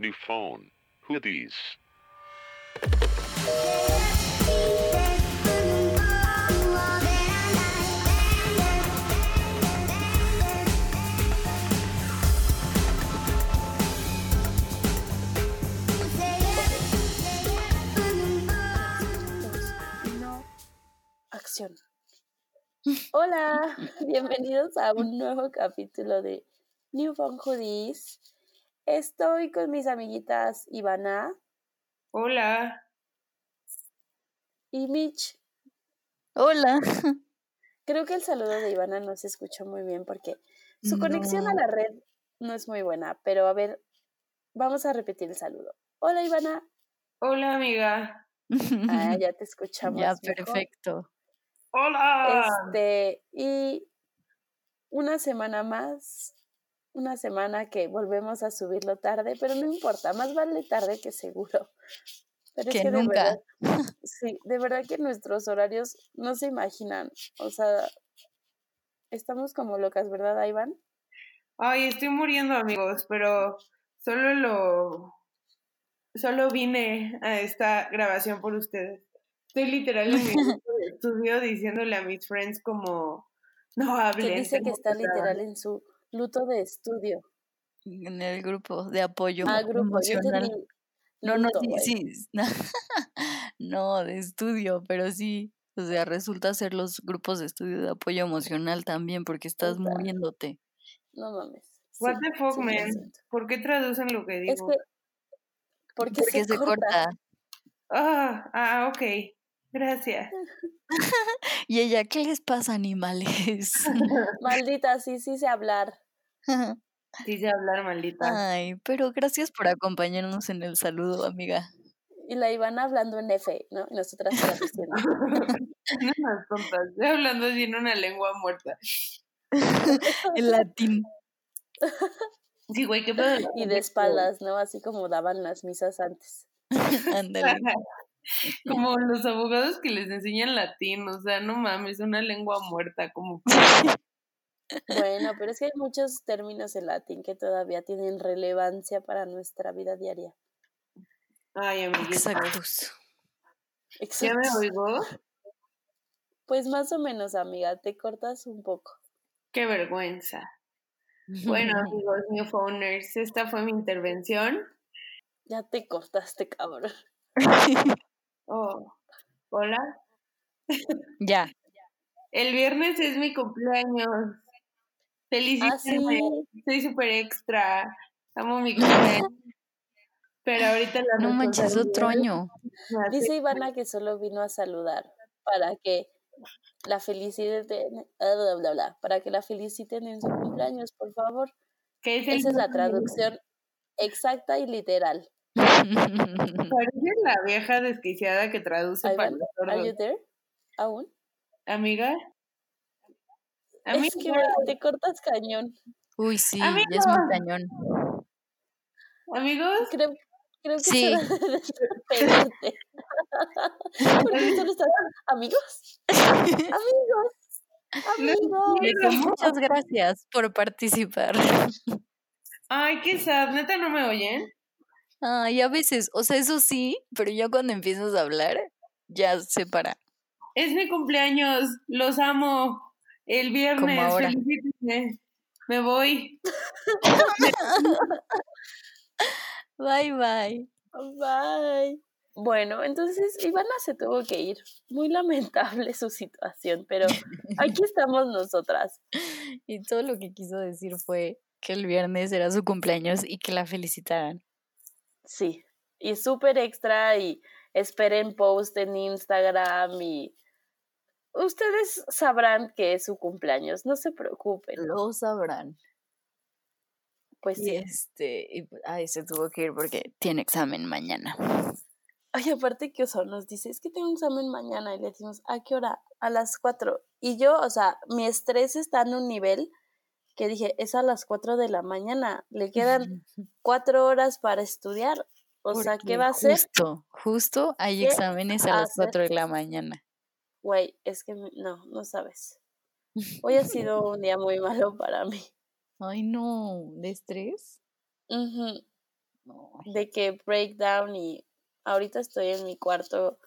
New phone. Who these? No. Acción. Hola, bienvenidos a un nuevo capítulo de New Phone Hoodies. Estoy con mis amiguitas Ivana Hola. y Mitch. Hola. Creo que el saludo de Ivana no se escuchó muy bien porque su conexión a la red no es muy buena, pero a ver, vamos a repetir el saludo. Hola Ivana. Hola, amiga. Ah, ya te escuchamos. ya, mejor. perfecto. Hola. Este, y una semana más, una semana que volvemos a subirlo tarde, pero no importa, más vale tarde que seguro. Pero Que es que de nunca. verdad, sí, de verdad que nuestros horarios no se imaginan. O sea, estamos como locas, ¿verdad, Iván? Ay, estoy muriendo, amigos, pero solo lo. Solo vine a esta grabación por ustedes. Estoy literal en mi de estudio diciéndole a mis friends como. No Que hablen. dice que está que grabar". literal en su luto de estudio. En el grupo de apoyo Ah, grupo, entendí. No, no, luto, sí, sí. No, de estudio, pero sí. O sea, resulta ser los grupos de estudio de apoyo emocional también, porque estás Puta. muriéndote. No mames. What Sí, the fuck, sí, man? ¿Por qué traducen lo que Es digo? que, porque, Porque se corta. Ah, ah, ok. Gracias. Y ella, ¿qué les pasa, animales? Maldita, sí, sí sé hablar. Dice hablar, maldita. Ay, pero gracias por acompañarnos en el saludo, amiga. Y la Ivana hablando en F, ¿no? Y nosotras traduciendo. No unas tontas. Estoy hablando así en una lengua muerta. En latín. Sí, güey, qué pedo. y de espaldas, ¿no? Así como daban las misas antes. Ándale. Como los abogados que les enseñan latín, o sea, no mames, una lengua muerta, como Bueno, pero es que hay muchos términos en latín que todavía tienen relevancia para nuestra vida diaria. Ay, amiguita. Exactos. ¿Ya me oigo? Pues más o menos, amiga, te cortas un poco. Qué vergüenza. Bueno, amigos, New Phoners, esta fue mi intervención. Ya te cortaste, cabrón. Oh, hola. ya. El viernes es mi cumpleaños. Felicítenme. Ah, sí. Soy súper extra. Amo mi cumpleaños. Pero ahorita la No manches, otro año. Dice Ivana que solo vino a saludar para que la feliciten, ah, bla, bla, bla, para que la feliciten en su cumpleaños, por favor. ¿Qué es el Esa es la traducción exacta y literal. Parece la vieja desquiciada que traduce para los ¿are you sordos. there? ¿Aún? Amiga. Es Amiga. que te cortas cañón. Uy, sí, ya es muy Amigos. cañón. Amigos. Creo, creo que Sí. es estás, amigos, amigos, amigos. Muchas gracias por participar. Ay, qué sad. ¿Neta no me oyen? Ay, a veces, o sea, eso sí, pero ya cuando empiezas a hablar, ya se para. Es mi cumpleaños. Los amo. El viernes. ahora. Felicítenme. Me voy. Bye, bye. Bye. Bueno, entonces Ivana se tuvo que ir. Muy lamentable su situación, pero aquí estamos nosotras. Y todo lo que quiso decir fue que el viernes era su cumpleaños y que la felicitaran. Sí, y súper extra y esperen post en Instagram y ustedes sabrán que es su cumpleaños, no se preocupen. Lo sabrán. Pues Y sí. este, y, pues, ay, se tuvo que ir porque tiene examen mañana. Ay, aparte que Oso nos dice, es que tengo un examen mañana y le decimos, ¿a qué hora? A las 4. Y yo, o sea, mi estrés está en un nivel que dije, es a las 4 de la mañana, le quedan cuatro horas para estudiar. O sea, ¿qué va a hacer? Justo, justo hay ¿Qué exámenes a las hacer? 4 de la mañana. Güey, es que no, no sabes. Hoy ha sido un día muy malo para mí. Ay, no, ¿de estrés? No. de que breakdown y ahorita estoy en mi cuarto,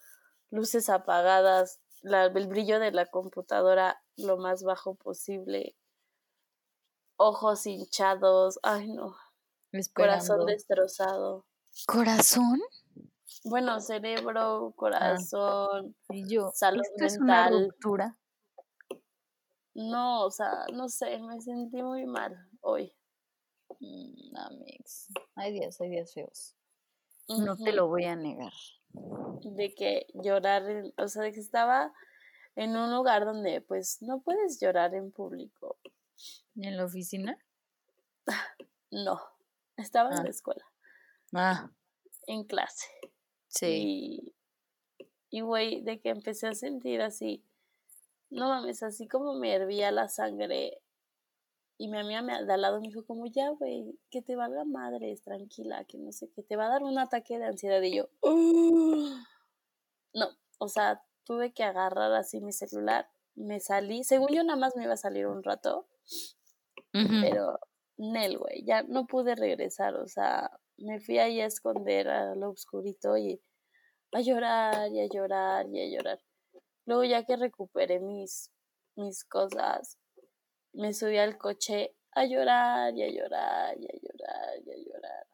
luces apagadas, la- el brillo de la computadora lo más bajo posible, ojos hinchados, ay no, corazón destrozado. ¿Corazón? Bueno, cerebro, corazón, Y yo, Salud ¿esto es una mental. ruptura? no, o sea, no sé, me sentí muy mal hoy. Mm, Amix. Hay días, hay días feos. No te lo voy a negar. de que llorar, o sea, de que estaba en un lugar donde pues no puedes llorar en público. ¿En la oficina? No, estaba en Ah. la escuela, Ah, en clase. sí. Y, güey, de que empecé a sentir así, no mames, así como me hervía la sangre. Y mi amiga me, de al lado me dijo como, ya, güey, que te valga madres, tranquila, que no sé, que te va a dar un ataque de ansiedad. Y yo, "Ugh". no, o sea, tuve que agarrar así mi celular, me salí, según yo nada más me iba a salir un rato, Pero Nel, güey, ya no pude regresar, o sea, me fui ahí a esconder a lo oscurito y a llorar y a llorar y a llorar. Luego ya que recuperé mis, mis cosas, me subí al coche a llorar y a llorar y a llorar y a llorar.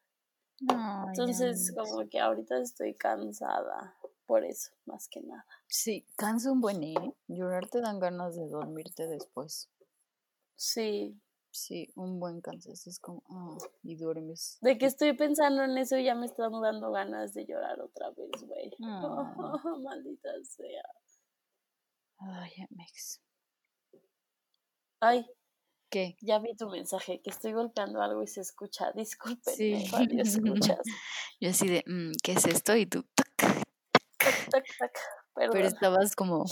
Ay, Entonces, como que ahorita estoy cansada por eso, más que nada. Sí, cansa un buen, ¿eh? Llorar te dan ganas de dormirte después. Sí, Sí, un buen cansancio. Es como, ah, y duermes. de que estoy pensando en eso ya me están dando ganas de llorar otra vez, güey. Ah. Maldita sea. Ay, Amex. Ay, ¿Qué? ya vi tu mensaje, que estoy golpeando algo y se escucha. Discúlpenme, Sí. escuchas. Yo así de, mm, ¿qué es esto? Y tú, tac, Tac, tac, tac. pero estabas como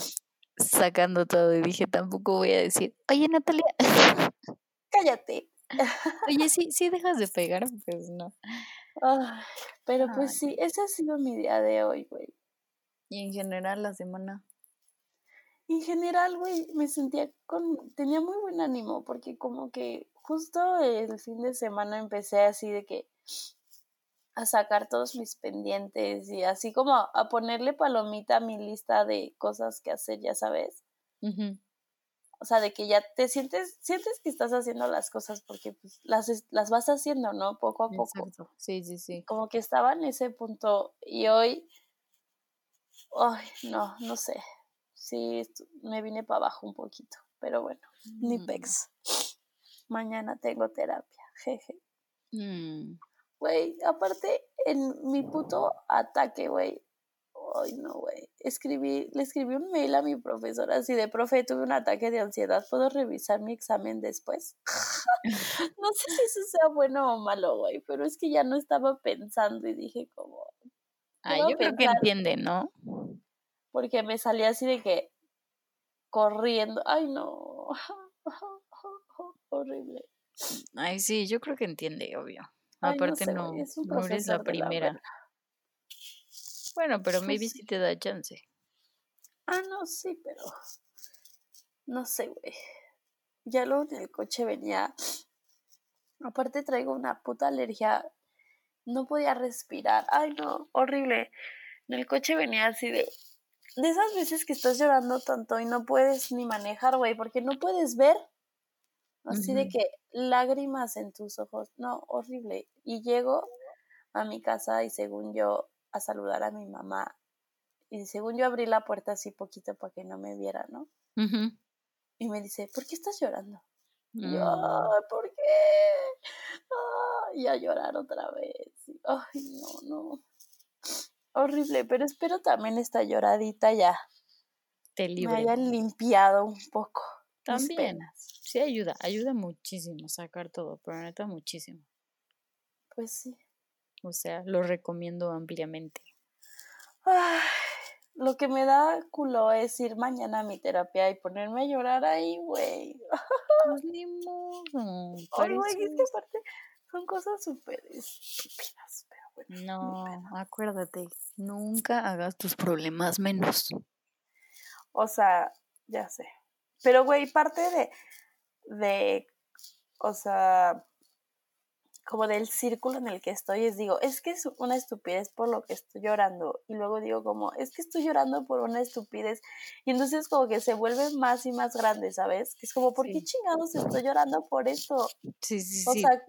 sacando todo y dije, tampoco voy a decir, oye, Natalia, Cállate. oye, sí, sí dejas de pegar, pues no. Pero pues Ay. sí, ese ha sido mi día de hoy, güey. Y en general la semana. En general, güey, me sentía con, tenía muy buen ánimo, porque como que justo el fin de semana empecé así de que a sacar todos mis pendientes y así como a, a ponerle palomita a mi lista de cosas que hacer, ya sabes. O sea, de que ya te sientes, sientes que estás haciendo las cosas porque pues, las, las vas haciendo, ¿no? Poco a poco. Sí, sí, sí. Como que estaba en ese punto y hoy, ay, no, no sé. Sí, me vine para abajo un poquito, pero bueno, ni Mm. pex. Mañana tengo terapia, jeje. Mm. Güey, aparte, en mi puto ataque, güey. Ay, no, güey. Escribí, le escribí un mail a mi profesora así de, profe, tuve un ataque de ansiedad, ¿puedo revisar mi examen después? no sé si eso sea bueno o malo, güey, pero es que ya no estaba pensando y dije como, Ay, yo creo que entiende, ¿no? porque me salía así de que corriendo. Ay, no. Horrible. Ay, sí, yo creo que entiende, obvio. Ay, no Aparte sé, no, es un no eres la primera. Bueno, pero maybe sí. sí te da chance. Ah, no, sí, pero no sé, güey. Ya luego en el coche venía. Aparte traigo una puta alergia. No podía respirar. Ay, no, horrible. En el coche venía así de. De esas veces que estás llorando tanto y no puedes ni manejar, güey, porque no puedes ver. Así de que lágrimas en tus ojos. No, horrible. Y llego a mi casa y según yo a saludar a mi mamá. Y según yo abrí la puerta así poquito para que no me viera, ¿no? Y me dice, ¿por qué estás llorando? Y yo, Mm. "Ay, ¿por qué? Y a llorar otra vez. Ay, no, no. Horrible, pero espero también esta lloradita ya Te me libre. haya limpiado un poco mis También. penas. Sí ayuda, ayuda muchísimo sacar todo, pero neta muchísimo. Pues sí. O sea, lo recomiendo ampliamente. Ay, lo que me da culo es ir mañana a mi terapia y ponerme a llorar ahí, güey. Pues ni modo. Ay, güey, es que aparte son cosas súper estúpidas, pero bueno. No, acuérdate, nunca hagas tus problemas menos. O sea, ya sé. Pero, güey, parte de, de, o sea, como del círculo en el que estoy, es digo, es que es una estupidez por lo que estoy llorando. Y luego digo como, es que estoy llorando por una estupidez. Y entonces como que se vuelve más y más grande, ¿sabes? Que es como, ¿por qué chingados estoy llorando por esto? Sí, sí, O sí. sea,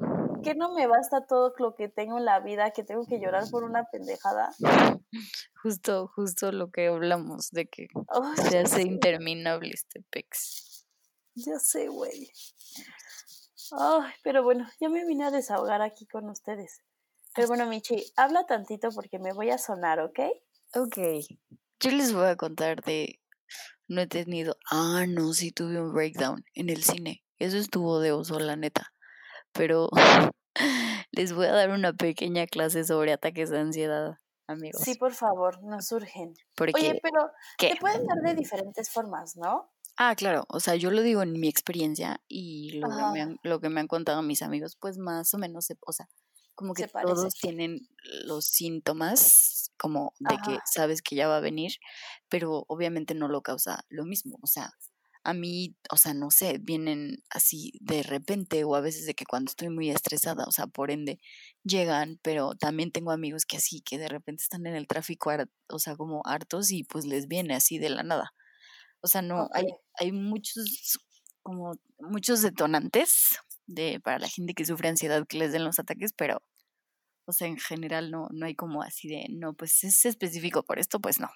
que no me basta todo lo que tengo en la vida, que tengo que llorar por una pendejada. Justo, justo lo que hablamos de que Ay, se hace interminable este pex. Ya sé, güey. Ay, pero bueno, ya me vine a desahogar aquí con ustedes. Pero bueno, Michi, habla tantito porque me voy a sonar, ¿ok? Ok. Yo les voy a contar de. No he tenido. Ah, no, sí tuve un breakdown en el cine. Eso estuvo de oso, la neta. Pero les voy a dar una pequeña clase sobre ataques de ansiedad, amigos. Sí, por favor, nos surgen. Porque. Oye, pero ¿qué? te pueden dar de diferentes formas, ¿no? Ah, claro, o sea, yo lo digo en mi experiencia y lo que me han, lo que me han contado mis amigos, pues más o menos, se, o sea, como que Se todos tienen los síntomas, como de que sabes que ya va a venir, pero obviamente no lo causa lo mismo, o sea, a mí, o sea, no sé, vienen así de repente o a veces de que cuando estoy muy estresada, o sea, por ende llegan, pero también tengo amigos que así, que de repente están en el tráfico, o sea, como hartos y pues les viene así de la nada. O sea, no, hay, hay muchos, como muchos detonantes de, para la gente que sufre ansiedad que les den los ataques, pero, o sea, en general no, no hay como así de, no, pues es específico por esto, pues no.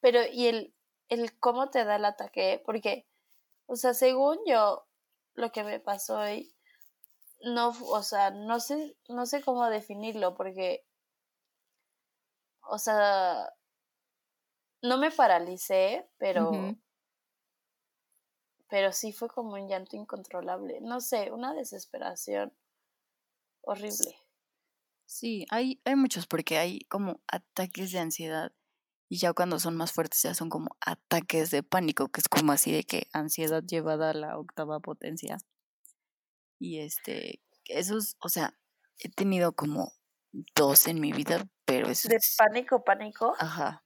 Pero, ¿y el, el cómo te da el ataque? Porque, o sea, según yo, lo que me pasó hoy, no, o sea, no sé, no sé cómo definirlo, porque, o sea, no me paralicé, pero, pero sí fue como un llanto incontrolable. No sé, una desesperación horrible. Sí, hay, hay muchos porque hay como ataques de ansiedad y ya cuando son más fuertes ya son como ataques de pánico, que es como así de que ansiedad llevada a la octava potencia. Y este, esos, o sea, he tenido como dos en mi vida, pero eso De es, pánico, pánico. ajá,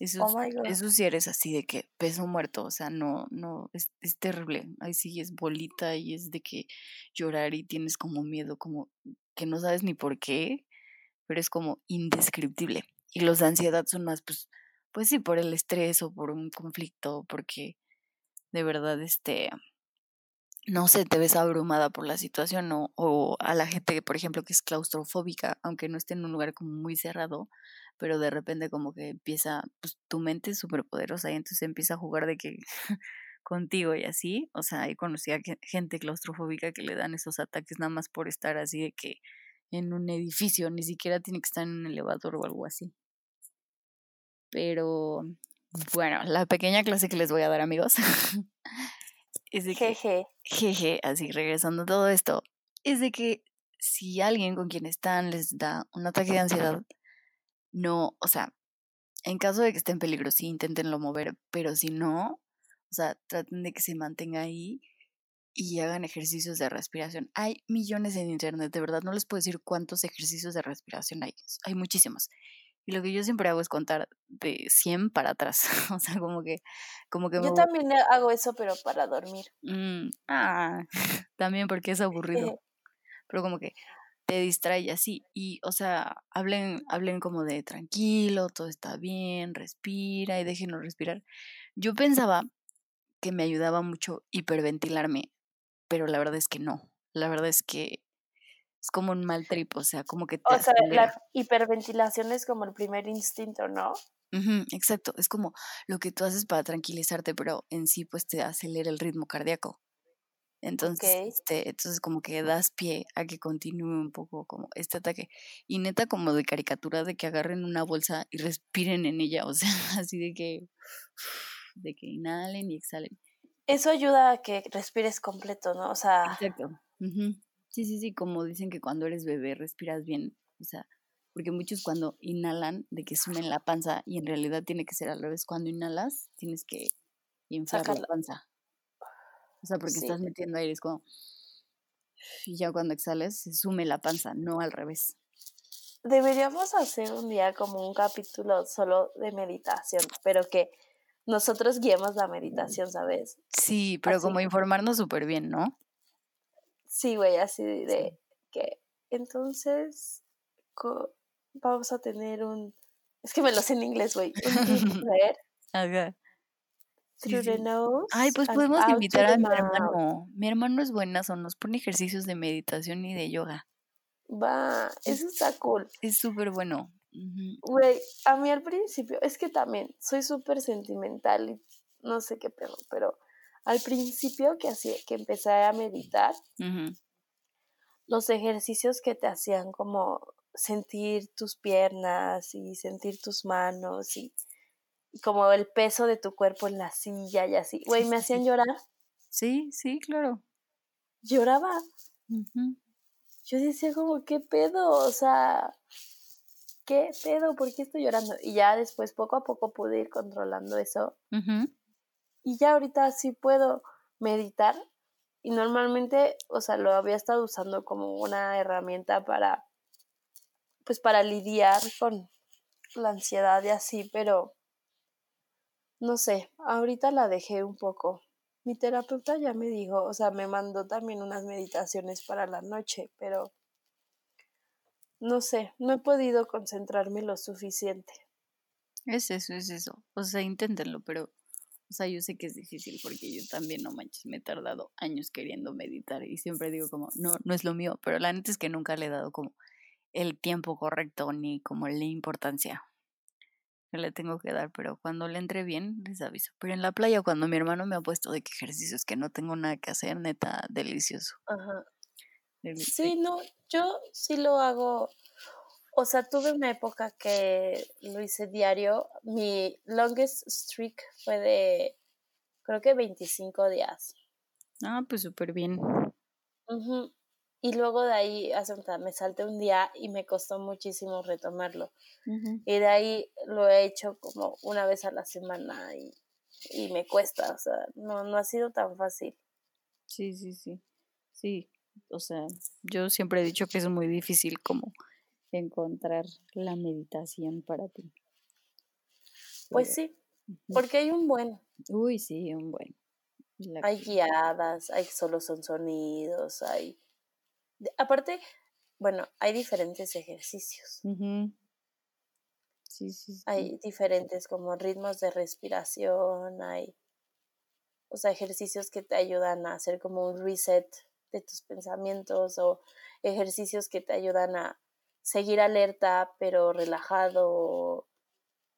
eso, Oh eso sí eres así de que peso muerto, o sea, no, no, es, es terrible. Ahí sí es bolita y es de que llorar y tienes como miedo, como que no sabes ni por qué, pero es como indescriptible. Y los de ansiedad son más, pues, pues sí, por el estrés o por un conflicto, porque de verdad, este, no sé, te ves abrumada por la situación o, o a la gente, por ejemplo, que es claustrofóbica, aunque no esté en un lugar como muy cerrado, pero de repente como que empieza, pues tu mente es súper poderosa y entonces empieza a jugar de que contigo y así, o sea, he conocido a gente claustrofóbica que le dan esos ataques nada más por estar así de que en un edificio, ni siquiera tiene que estar en un elevador o algo así. Pero bueno, la pequeña clase que les voy a dar, amigos, es de que Jeje. jeje, así regresando a todo esto, es de que si alguien con quien están les da un ataque de ansiedad, no, o sea, en caso de que esté en peligro, sí, inténtenlo mover, pero si no, o sea, traten de que se mantenga ahí y hagan ejercicios de respiración. Hay millones en internet, de verdad, no les puedo decir cuántos ejercicios de respiración hay, hay muchísimos. Y lo que yo siempre hago es contar de 100 para atrás, o sea, como que, como que Yo también hago eso, pero para dormir. Mm, ah, también porque es aburrido, pero como que te distrae así. Y, o sea, hablen, hablen como de tranquilo, todo está bien, respira y déjenlo respirar. Yo pensaba que me ayudaba mucho hiperventilarme, pero la verdad es que no. La verdad es que es como un mal trip, o sea, como que te O sea, acelera. la hiperventilación es como el primer instinto, ¿no? Exacto, es como lo que tú haces para tranquilizarte, pero en sí pues te acelera el ritmo cardíaco. Entonces, este, entonces como que das pie a que continúe un poco como este ataque. Y neta como de caricatura de que agarren una bolsa y respiren en ella, o sea, así de que de que inhalen y exhalen. Eso ayuda a que respires completo, ¿no? O sea, Exacto. Sí, sí, sí, como dicen que cuando eres bebé respiras bien, o sea, porque muchos cuando inhalan de que sumen la panza y en realidad tiene que ser al revés, cuando inhalas tienes que inflar la panza. O sea, porque Sí. estás metiendo aire, es como y ya cuando exhales se sume la panza, no al revés. deberíamos hacer un día como un capítulo solo de meditación, pero que nosotros guiemos la meditación, ¿sabes? Sí, pero Así. como informarnos súper bien, ¿no? Sí, güey, así Sí. de entonces co- vamos a tener un... Es que me lo sé en inglés, güey. Un deep breath Ajá. Sí, sí. Ay, pues podemos invitar a mi hermano. Mi hermano es buenazo, nos pone ejercicios de meditación y de yoga. Va, eso está cool. Es súper bueno. Güey, a mí al principio, es que también soy súper sentimental y no sé qué pedo, pero al principio que hacía, que empecé a meditar, los ejercicios que te hacían como sentir tus piernas y sentir tus manos y como el peso de tu cuerpo en la silla y así, güey, me hacían llorar, Sí, sí, claro. lloraba. Yo decía como, ¿qué pedo? O sea, ¿qué pedo? ¿Por qué estoy llorando? Y ya después, poco a poco, pude ir controlando eso. Y ya ahorita sí puedo meditar. Y normalmente, o sea, lo había estado usando como una herramienta para, pues para lidiar con la ansiedad y así, pero no sé, ahorita la dejé un poco. Mi terapeuta ya me dijo, o sea, me mandó también unas meditaciones para la noche, pero no sé, no he podido concentrarme lo suficiente. Es eso, es eso. O sea, inténtenlo, pero, o sea, yo sé que es difícil porque yo también, no manches, me he tardado años queriendo meditar y siempre digo como, no, no es lo mío, pero la neta es que nunca le he dado como el tiempo correcto ni como la importancia que le tengo que dar, pero cuando le entre bien, les aviso. Pero en la playa, cuando mi hermano me ha puesto de que ejercicios que no tengo nada que hacer, neta, delicioso. Ajá. Sí, no, yo sí lo hago. O sea, tuve una época que lo hice diario. Mi longest streak fue de, creo que 25 días. Ah, pues súper bien. Ujú. Y luego de ahí, hace un- me salté un día y me costó muchísimo retomarlo. Y de ahí lo he hecho como una vez a la semana y, y me cuesta. O sea, no, no ha sido tan fácil. Sí, sí, sí. Sí, o sea, yo siempre he dicho que es muy difícil como encontrar la meditación para ti. Pues Pero, sí, porque hay un buen. Uy, sí, un buen. La Hay que- guiadas, hay solo son sonidos, hay... Aparte, bueno, hay diferentes ejercicios. Sí, sí, sí. Hay diferentes como ritmos de respiración, hay, o sea, ejercicios que te ayudan a hacer como un reset de tus pensamientos o ejercicios que te ayudan a seguir alerta pero relajado.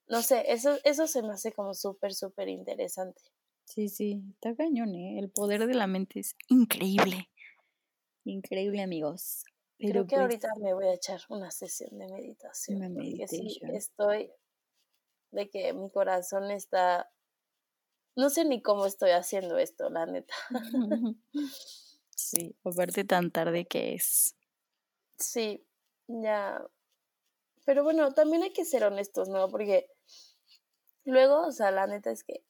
No sé, eso, eso se me hace como súper, súper interesante. Sí, sí, está cañón, ¿eh? El poder de la mente es increíble. Increíble, amigos. Pero Creo que pues, ahorita me voy a echar una sesión de meditación. Una porque sí, estoy de que mi corazón está. No sé ni cómo estoy haciendo esto, la neta. Sí, aparte tan tarde que es. Sí, ya. Pero bueno, también hay que ser honestos, ¿no? Porque luego, o sea, la neta es que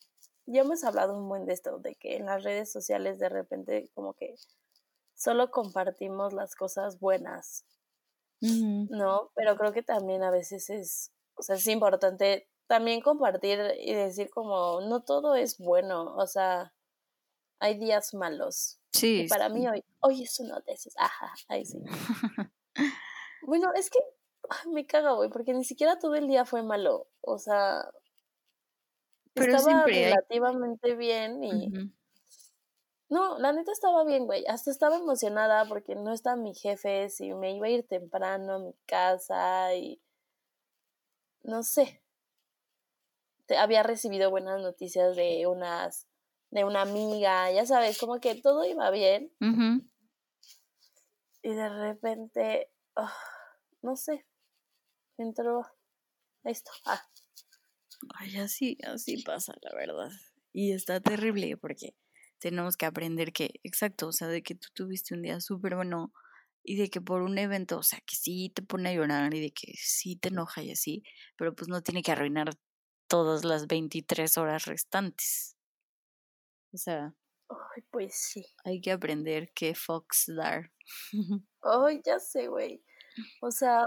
ya hemos hablado un buen de esto, de que en las redes sociales de repente como que solo compartimos las cosas buenas, Ujú. ¿no? Pero creo que también a veces es, o sea, es importante también compartir y decir como, no todo es bueno, o sea, hay días malos. Sí, Y para mí sí. hoy, hoy es uno de esos, ajá, ahí sí. Bueno, es que ay, me caga, güey, porque ni siquiera todo el día fue malo, o sea, Pero estaba siempre hay. relativamente bien y... Ujú. No, la neta estaba bien, güey. Hasta estaba emocionada porque no está mi jefe, si me iba a ir temprano a mi casa y no sé. Te- había recibido buenas noticias de unas de una amiga, ya sabes, como que todo iba bien y de repente, ah, no sé, entró esto. Ah, Ay, así, así pasa, la verdad. Y está terrible porque tenemos que aprender que, exacto, o sea, de que tú tuviste un día súper bueno y de que por un evento, o sea, que sí te pone a llorar y de que sí te enoja y así, pero pues no tiene que arruinar todas las 23 horas restantes. O sea, ay, pues sí. hay que aprender que Fox dar. Ay, ya sé, güey. O sea,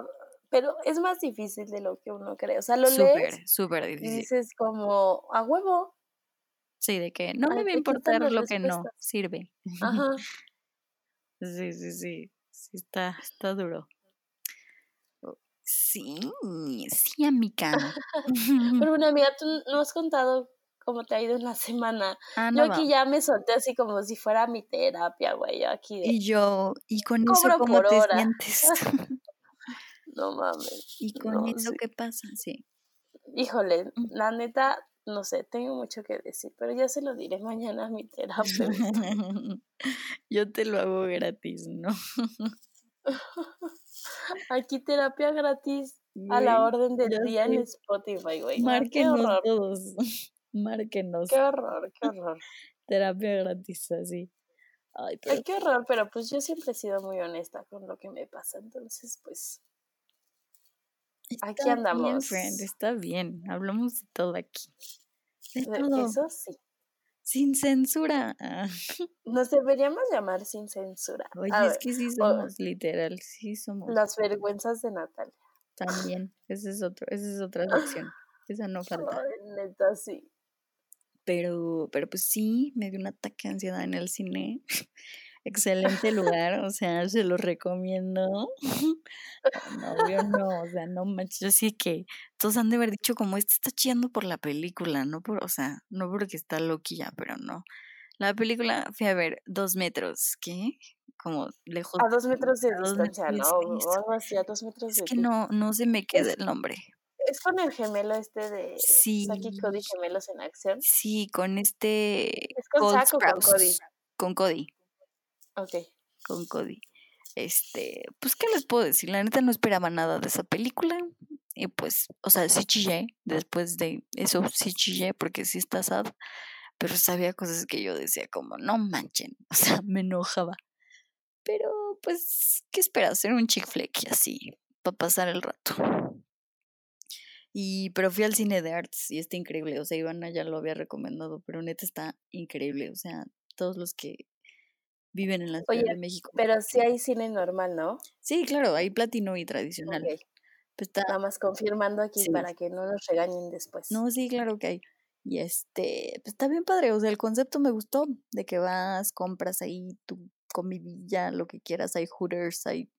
pero es más difícil de lo que uno cree. O sea, lo lees Súper, súper y difícil. dices como, a huevo. Sí, de que no me va a importar lo que no sirve. Ajá. Sí, sí, sí. sí está, está duro. Oh, Sí, sí, amiga. Pero una amiga, tú no has contado cómo te ha ido en la semana. Ah, Yo aquí ya me solté así como si fuera mi terapia, güey. Yo aquí de, Y yo, ¿y con eso cómo te hora. sientes? no mames. ¿Y con No, eso sí. qué pasa? Sí. Híjole, la neta, no sé, tengo mucho que decir, pero ya se lo diré mañana a mi terapeuta. Yo te lo hago gratis, ¿no? Aquí terapia gratis a la orden del día en. Spotify, güey. Márquenos todos. Márquenos. qué horror, qué horror. Terapia gratis, así. Ay, pero Ay, qué horror, pero pues yo siempre he sido muy honesta con lo que me pasa, entonces pues aquí bien, andamos. friend, está bien. Hablamos de todo aquí. De todo. Eso sí. Sin censura. Ah, Nos deberíamos llamar sin censura. Oye, A es ver, que sí o- somos, literal, sí somos. las vergüenzas de Natalia. También. Ese es otro, esa es otra sección. Esa no falta. Ay, neta, sí. Pero, pero pues sí, me dio un ataque de ansiedad en el cine. Excelente lugar, o sea, se lo recomiendo. No, obvio no, o sea, no manches, yo sí que todos han de haber dicho como este está chillando por la película, no por, o sea, no porque está loquilla, pero no. La película fui a ver dos metros, ¿qué? Como lejos. A dos metros de distancia, ¿no? O algo así, a dos metros Es de que no, no se me queda el nombre. Es con el gemelo este de Sí, Saki Cody gemelos en acción. sí, con este ¿Es con Cody? Con Cody. Ok. con Cody. Este, pues, ¿qué les puedo decir? La neta no esperaba nada de esa película. Y pues, o sea, sí chillé. Después de eso sí chillé porque sí está sad. Pero sabía cosas que yo decía como, no manchen. O sea, me enojaba. Pero, pues, ¿qué esperas? Era un chick flick así, para pasar el rato. Y, pero fui al cine de arts y está increíble. O sea, Ivana ya lo había recomendado, pero neta está increíble. O sea, todos los que viven en la Ciudad Oye, de México. pero sí hay cine normal, ¿no? Sí, claro, hay platino y tradicional. Ok. Pues está, Nada más confirmando aquí Sí. para que no nos regañen después. no, sí, claro que hay. Y este, pues está bien padre, o sea, el concepto me gustó, de que vas, compras ahí tu comidilla, lo que quieras, hay Hooters, hay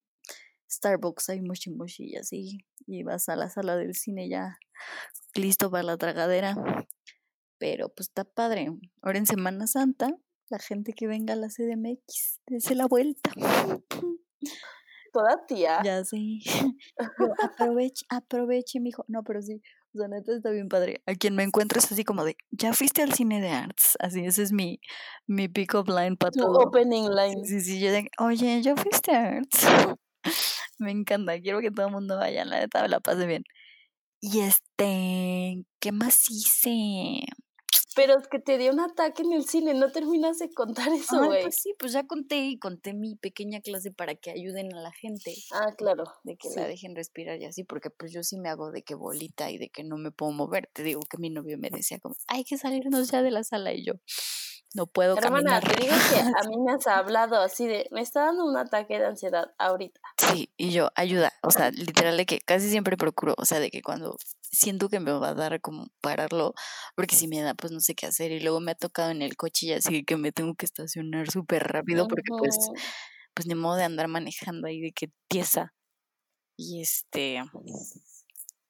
Starbucks, hay Mushi Mushi y así, y vas a la sala del cine ya listo para la tragadera. Pero pues está padre. Ahora en Semana Santa, la gente que venga a la CDMX, dése la vuelta. Toda tía. Ya sí. Yo, aproveche, aproveche, mijo. No, pero sí. O sea, neta está bien padre. A quien me encuentro es así como de, ¿ya fuiste al cine de arts? Así, ese es mi, mi pick-up line para Tu todo. opening line. Sí, sí, sí. Yo de, oye, ¿ya fuiste a arts? me encanta. Quiero que todo el mundo vaya. La neta la pase bien. Y este, ¿qué más hice? Pero es que te dio un ataque en el cine, no terminas de contar eso, güey. pues sí, pues ya conté y conté mi pequeña clase para que ayuden a la gente. Ah, claro. de que sí. la dejen respirar y así, porque pues yo sí me hago de que bolita y de que no me puedo mover. Te digo que mi novio me decía como, hay que salirnos ya de la sala y yo no puedo Hermana, caminar. te digo que a mí me has hablado así de, me está dando un ataque de ansiedad ahorita. Sí, y yo, ayuda, o sea, literal de que casi siempre procuro, o sea, de que cuando siento que me va a dar como pararlo, porque si me da, pues no sé qué hacer, y luego me ha tocado en el coche y así que me tengo que estacionar súper rápido, porque pues, pues ni modo de andar manejando ahí de que tiesa. Y este,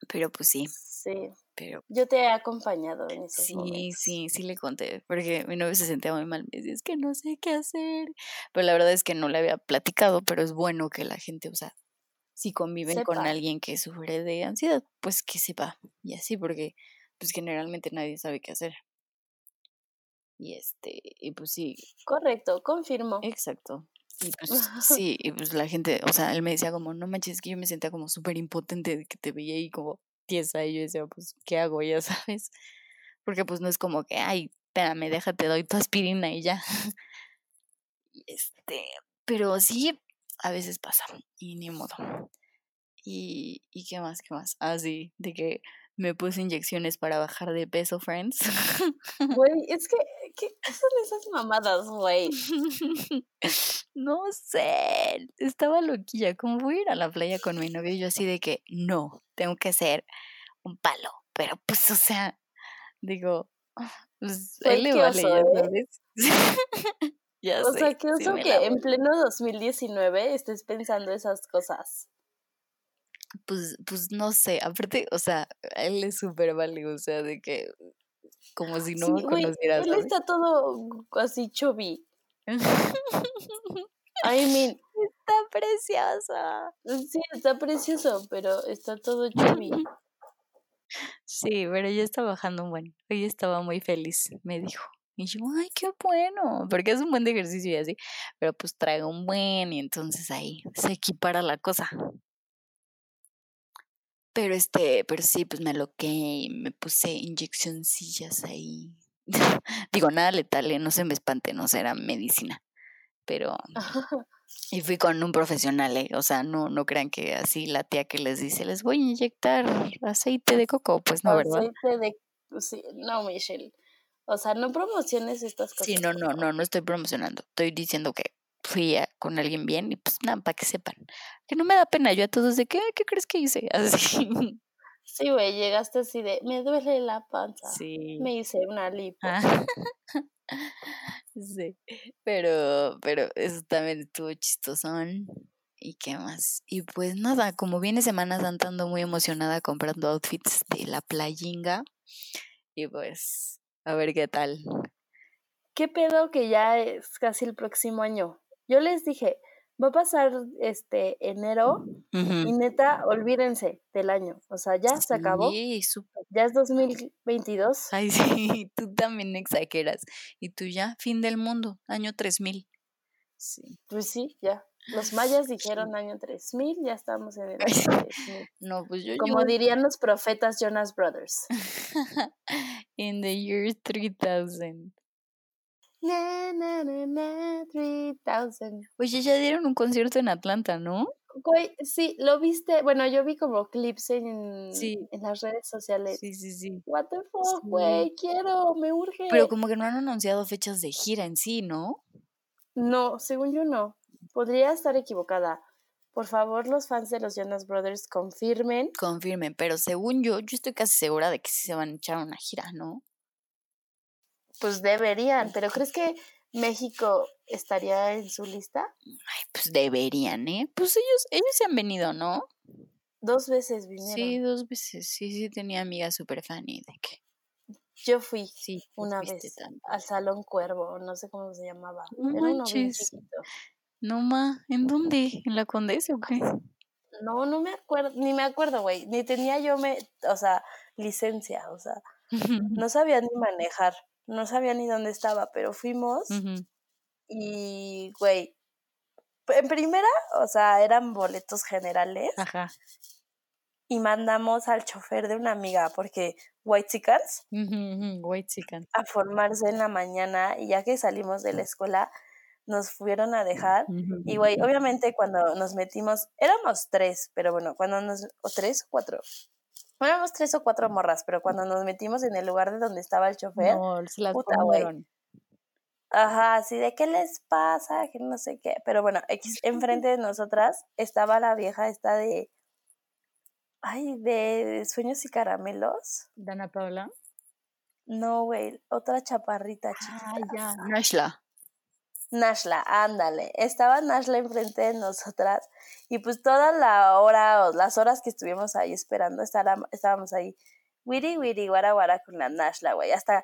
pero pues sí, Sí, pero yo te he acompañado en esos Sí, momentos. sí, sí le conté, porque mi novio se sentía muy mal, me decía, es que no sé qué hacer, pero la verdad es que no le había platicado, pero es bueno que la gente, o sea, si conviven con alguien que sufre de ansiedad, pues que sepa, y así, porque pues generalmente nadie sabe qué hacer. Y este, y pues sí, Correcto, confirmo. exacto. Y pues sí, y pues la gente, o sea, él me decía como, no manches, es que yo me sentía como súper impotente de que te veía ahí como tiesa, y yo decía, pues, ¿qué hago? Ya sabes. Porque pues no es como que, ay, espérame, déjate, doy tu aspirina y ya. Y este, pero sí, a veces pasa, y ni modo. Y, y qué más, qué más. Ah, sí, de que me puse inyecciones para bajar de peso, friends. Güey, es que, ¿qué son esas mamadas, güey? no sé, estaba loquilla. Como voy a ir a la playa con mi novio, yo así de que no, tengo que ser un palo. Pero pues, o sea, digo, pues él le vale, ya ¿eh? sabes. Ya O sé, sea, qué sí oso me que en pleno 2019 estés pensando esas cosas. Pues, pues no sé, aparte, o sea, él es súper válido, o sea, de que como si no Sí, me güey, conociera, él ¿sabes? está todo así chubby. I mean, Está preciosa. sí, está precioso, pero está todo chubby. Sí, pero ya está bajando un buen. Hoy estaba muy feliz, me dijo. Y yo, ay, qué bueno, porque es un buen de ejercicio y así, pero pues traigo un buen y entonces ahí se equipara la cosa. Pero este, pero sí, pues me aloqué y me puse inyeccioncillas ahí. Digo, nada letal, ¿eh? no se me espante, no será medicina. Pero, y fui con un profesional, ¿eh? O sea, no, no crean que así la tía que les dice, les voy a inyectar aceite de coco, pues no, ¿verdad? Aceite de... Sí, no, Michelle. O sea, no promociones estas cosas. Sí, no, no, no, no estoy promocionando. Estoy diciendo que fui a- con alguien bien y pues nada, para que sepan. Que no me da pena yo a todos de que, "Ay, ¿qué crees que hice? Así. Sí, güey, llegaste así de, me duele la panza. Sí. Me hice una lipo. Ah. Sí. Pero, pero eso también estuvo chistosón. ¿Y qué más? Y pues nada, como viene Semana Santa ando muy emocionada comprando outfits de la playinga. Y pues, a ver qué tal. ¿Qué pedo que ya es casi el próximo año? Yo les dije, va a pasar este enero y Ujú. neta, olvídense del año. O sea, ya se acabó. Sí, súper. Ya es 2022. Ay, sí, tú también exageras. Y tú ya, fin del mundo, año 3000. Sí. Pues sí, ya. Los mayas dijeron año 3000, ya estamos en el año 3000. No, pues yo Como dirían los profetas Jonas Brothers. in the year 3000. Na, na, na, na, 3000. Oye, ya dieron un concierto en Atlanta, ¿no? Güey, sí, lo viste. Bueno, yo vi como clips en, Sí. en las redes sociales. Sí, sí, sí. What the fuck, Sí. güey, quiero, me urge. Pero como que no han anunciado fechas de gira en sí, ¿no? No, según yo no. Podría estar equivocada. Por favor, los fans de los Jonas Brothers confirmen. Confirmen, pero según yo, yo estoy casi segura de que sí se van a echar una gira, ¿no? Pues deberían, pero ¿crees que México estaría en su lista? Ay, pues deberían, ¿eh? Pues ellos, ellos se han venido, ¿no? Dos veces vinieron. Sí, dos veces. Sí, sí, tenía amiga súper fan y de que Yo fui sí, una vez al Salón Cuervo, no sé cómo se llamaba. No Era uno bien manches. chiquito. No, ma, ¿en dónde? ¿En la Condesa o qué? No, no me acuerdo, ni me acuerdo, güey. Ni tenía yo, me, o sea, licencia, o sea, no sabía ni manejar, no sabía ni dónde estaba, pero fuimos y, güey, en primera, o sea, eran boletos generales Ajá. y mandamos al chofer de una amiga porque White Chickens White chicken. a formarse en la mañana y ya que salimos de la escuela nos fueron a dejar y güey, obviamente cuando nos metimos, éramos tres, pero bueno, cuando nos, o tres, cuatro, bueno, éramos tres o cuatro morras, pero cuando nos metimos en el lugar de donde estaba el chofer, No, se las puta, güey. Ajá, así de qué les pasa, que no sé qué. Pero bueno, enfrente de nosotras estaba la vieja esta de. Ay, de sueños y caramelos. Dana Paula. No, güey, otra chaparrita Ah, chiquita. ya. Nashla. Nashla, ándale. Estaba Nashla enfrente de nosotras. Y pues toda la hora o las horas que estuvimos ahí esperando, estábamos ahí. Wiri, wiri, guara, guara con la Nashla, güey. Hasta,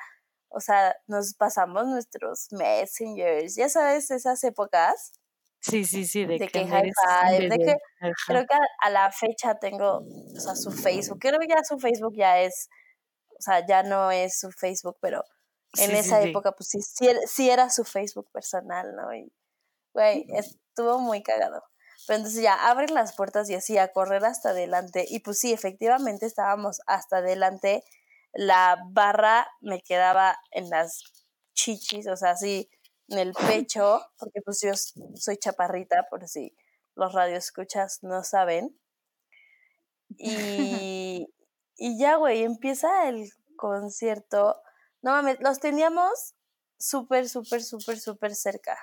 o sea, nos pasamos nuestros messengers. Ya sabes, esas épocas. Sí, sí, sí, de, de que que eres de que Ajá. creo que a, a la fecha tengo, o sea, su Facebook, creo que ya su Facebook ya es, o sea, ya no es su Facebook, pero en Sí, esa sí. época, pues sí, sí, era- sí era su Facebook personal, ¿no? Y, güey, estuvo muy cagado. Pero entonces ya abren las puertas y así a correr hasta adelante. Y pues sí, efectivamente estábamos hasta adelante. La barra me quedaba en las chichis, o sea, así en el pecho, porque pues yo soy chaparrita, por si los radioescuchas no saben. Y, y ya, güey, empieza el concierto. No mames, los teníamos súper, súper, súper, súper cerca.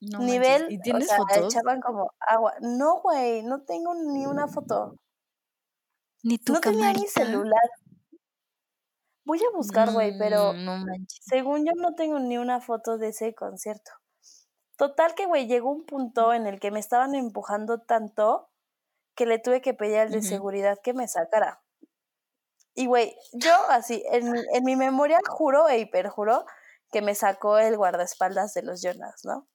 No manches. Nivel, ¿Y o tienes sea, fotos? echaban como agua. No, güey, no tengo ni una foto. Ni tu No tenía ni camarita. celular. Voy a buscar, güey, pero Mm, No manches. según yo no tengo ni una foto de ese concierto. Total que, güey, llegó un punto en el que me estaban empujando tanto que le tuve que pedir al de seguridad que me sacara. Y, güey, yo así, en, mi- en mi memoria juro e hiperjuro que me sacó el guardaespaldas de los Jonas, ¿no?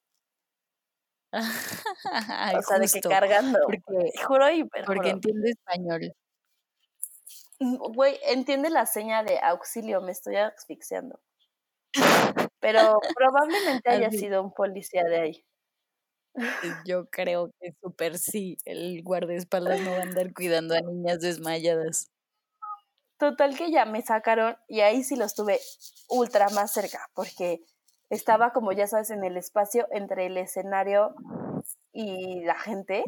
Ay, o sea, de que justo, cargando. porque, Juro y hiperjuro. porque entiende español. Mm, Güey, entiende la seña de auxilio, me estoy asfixiando. Pero probablemente haya sido un policía de ahí. Yo creo que súper sí. El guardaespaldas no va a andar cuidando a niñas desmayadas. Total que ya me sacaron y ahí sí los tuve ultra más cerca, porque estaba como ya sabes en el espacio entre el escenario y la gente.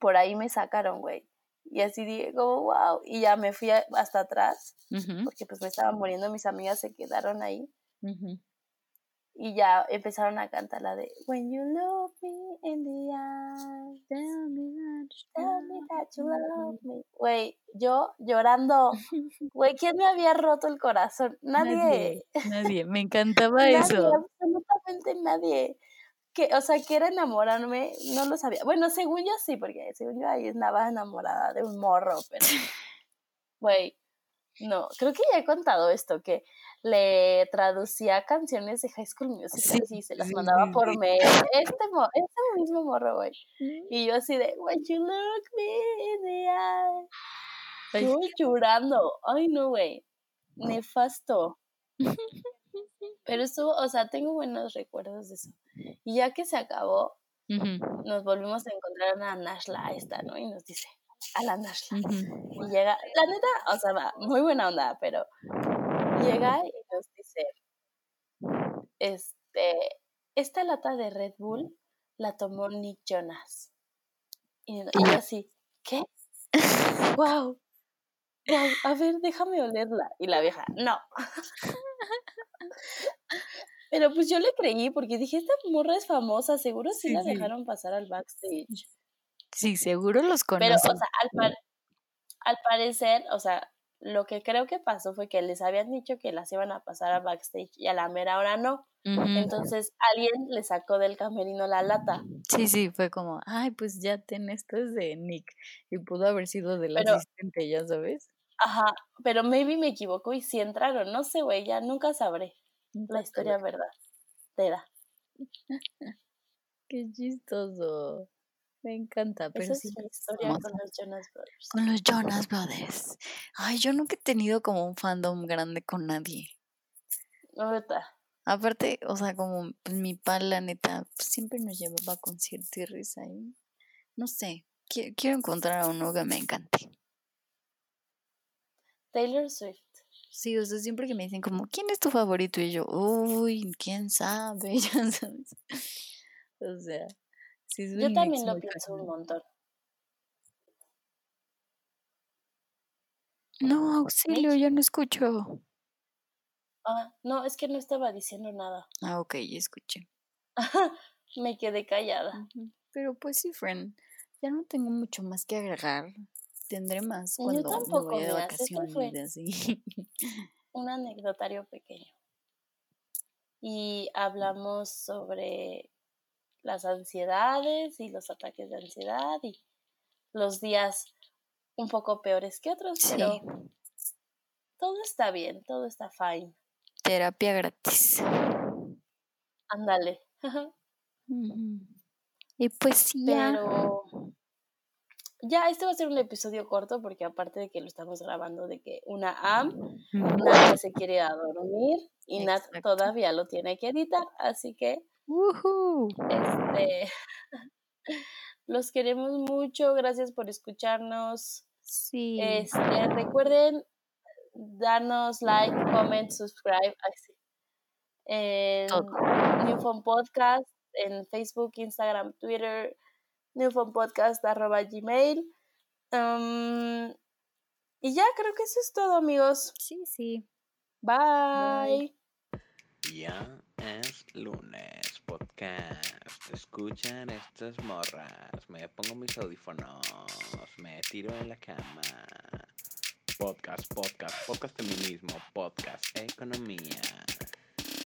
Por ahí me sacaron, güey. Y así dije, como, wow. Y ya me fui hasta atrás, porque pues me estaba muriendo, mis amigas se quedaron ahí. Y ya empezaron a cantar la de When you look me in the eye, tell me that tell me that you love me. Güey, yo llorando. Güey, ¿quién me había roto el corazón? Nadie. Nadie, nadie. Me encantaba Nadie, eso. absolutamente nadie. Que, o sea, quiere enamorarme, no lo sabía. Bueno, según yo sí, porque según yo ahí andaba enamorada de un morro, pero, güey, no, creo que ya he contado esto, que le traducía canciones de High School Musical Sí, y se las mandaba por mail. Este, mo- este mismo morro, güey. Y yo así de, when you look me in the eye. Yo llorando. Ay, no, güey. Nefasto. Pero estuvo, o sea, tengo buenos recuerdos de eso. Y ya que se acabó, nos volvimos a encontrar a Nashla esta, ¿no? Y nos dice, a la Nashla. ujú. Y llega, la neta, o sea, va, muy buena onda, pero llega y nos dice, este, esta lata de Red Bull la tomó Nick Jonas. Y, yo así, ¿qué? ¡Wow! ¡Wow! A ver, déjame olerla. Y la vieja, no. Pero pues yo le creí porque dije, esta morra es famosa, seguro sí, Sí, la sí. dejaron pasar al backstage. Sí, seguro los Pero, o sea, al, par- al parecer, o sea, lo que creo que pasó fue que les habían dicho que las iban a pasar al backstage y a la mera hora no. Entonces alguien le sacó del camerino la lata. Sí, sí, fue como, ay, pues ya ten, esto es de Nick. Y pudo haber sido del Pero- asistente, ya sabes. Ajá, pero maybe me equivoco y sí entraron. No sé, güey, ya nunca sabré la historia verdad. Verdadera. Qué chistoso. Me encanta, pero Esa es sí. mi historia famosa. con los Jonas Brothers. Con los Jonas Brothers. Ay, yo nunca he tenido como un fandom grande con nadie. Ahorita. Aparte, o sea, como pues, mi pa, la neta, pues, siempre nos llevaba a conciertos y risa. Y, no sé, qui- quiero encontrar a uno que me encante. Taylor Swift. Sí, o sea, siempre que me dicen como, ¿quién es tu favorito? Y yo, uy, quién sabe, ya sabes. O sea, sí Yo también lo pienso un montón. No, auxilio, ya no escucho. Ah, no, es que no estaba diciendo nada. Ah, ok, ya escuché. Me quedé callada. Pero pues sí, friend, ya no tengo mucho más que agregar. Tendré más Yo cuando me tampoco, voy de vacaciones, así. Un anecdotario pequeño. Y hablamos sobre las ansiedades y los ataques de ansiedad y los días un poco peores que otros, Sí. pero todo está bien, todo está fine. Terapia gratis. Ándale. Y pues sí, ya. Pero ya, este va a ser un episodio corto porque aparte de que lo estamos grabando de que una AM. Nat se quiere ir a dormir y Nat todavía lo tiene que editar, así que Ujú. este los queremos mucho, gracias por escucharnos. Sí. Este, recuerden darnos like, comment, subscribe así, en Todo. New Phone Podcast, en Facebook, Instagram, Twitter, newphonepodcast arroba gmail. Um, y ya creo que eso es todo, amigos. Sí, sí. Bye. Ya es lunes, podcast. Escuchan estas morras. Me pongo mis audífonos. Me tiro en la cama. podcast, podcast, podcast feminismo, podcast economía.